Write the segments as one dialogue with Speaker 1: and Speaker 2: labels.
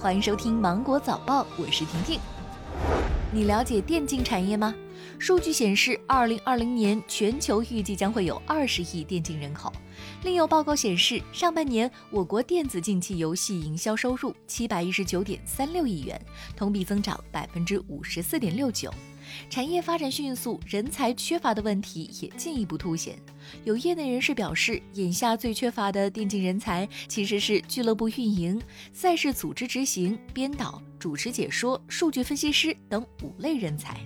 Speaker 1: 欢迎收听芒果早报，我是婷婷。你了解电竞产业吗？数据显示，二零二零年全球预计将会有二十亿电竞人口。另有报告显示，上半年我国电子竞技游戏营销收入七百一十九点三六亿元，同比增长百分之五十四点六九。产业发展迅速，人才缺乏的问题也进一步凸显。有业内人士表示，眼下最缺乏的电竞人才其实是俱乐部运营、赛事组织执行、编导、主持解说、数据分析师等五类人才。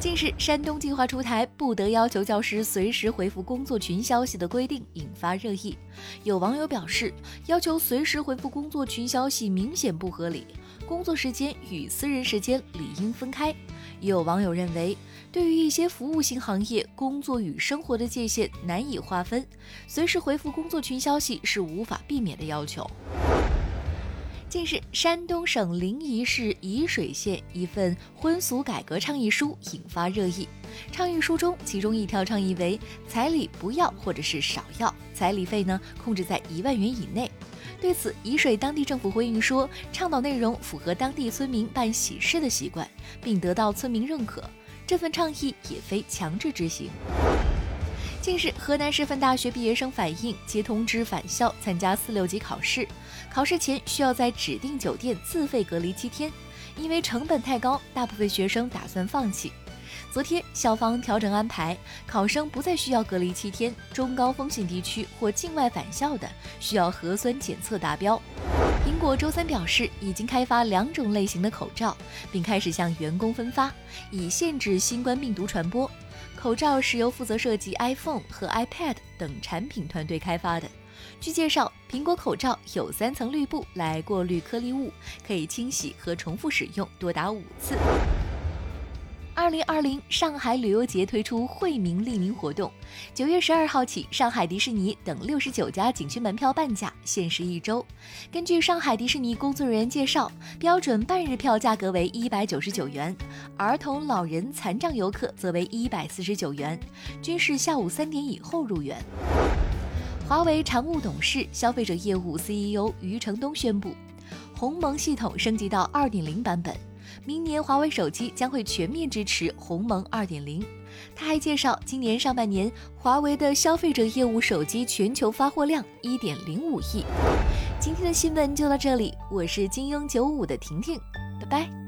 Speaker 1: 近日，山东计划出台不得要求教师随时回复工作群消息的规定，引发热议。有网友表示，要求随时回复工作群消息明显不合理，工作时间与私人时间理应分开。也有网友认为，对于一些服务型行业，工作与生活的界限难以划分，随时回复工作群消息是无法避免的要求。近日，山东省临沂市沂水县一份婚俗改革倡议书引发热议。倡议书中，其中一条倡议为彩礼不要或者是少要，彩礼费呢控制在一万元以内。对此，沂水当地政府回应说，倡导内容符合当地村民办喜事的习惯，并得到村民认可。这份倡议也非强制执行。近日，河南师范大学毕业生反映接通知返校参加四六级考试，考试前需要在指定酒店自费隔离七天，因为成本太高，大部分学生打算放弃。昨天，校方调整安排，考生不再需要隔离七天，中高风险地区或境外返校的需要核酸检测达标。苹果周三表示，已经开发两种类型的口罩，并开始向员工分发，以限制新冠病毒传播。口罩是由负责设计 iPhone 和 iPad 等产品团队开发的。据介绍，苹果口罩有三层滤布来过滤颗粒物，可以清洗和重复使用多达五次。二零二零上海旅游节推出惠民利民活动，九月十二号起，上海迪士尼等六十九家景区门票半价，限时一周。根据上海迪士尼工作人员介绍，标准半日票价格为一百九十九元，儿童、老人、残障游客则为一百四十九元，均是下午三点以后入园。华为常务董事、消费者业务 CEO 余承东宣布，鸿蒙系统升级到二点零版本。明年华为手机将会全面支持鸿蒙二点零。他还介绍，今年上半年华为的消费者业务手机全球发货量一点零五亿。今天的新闻就到这里，我是金庸九五的婷婷，拜拜。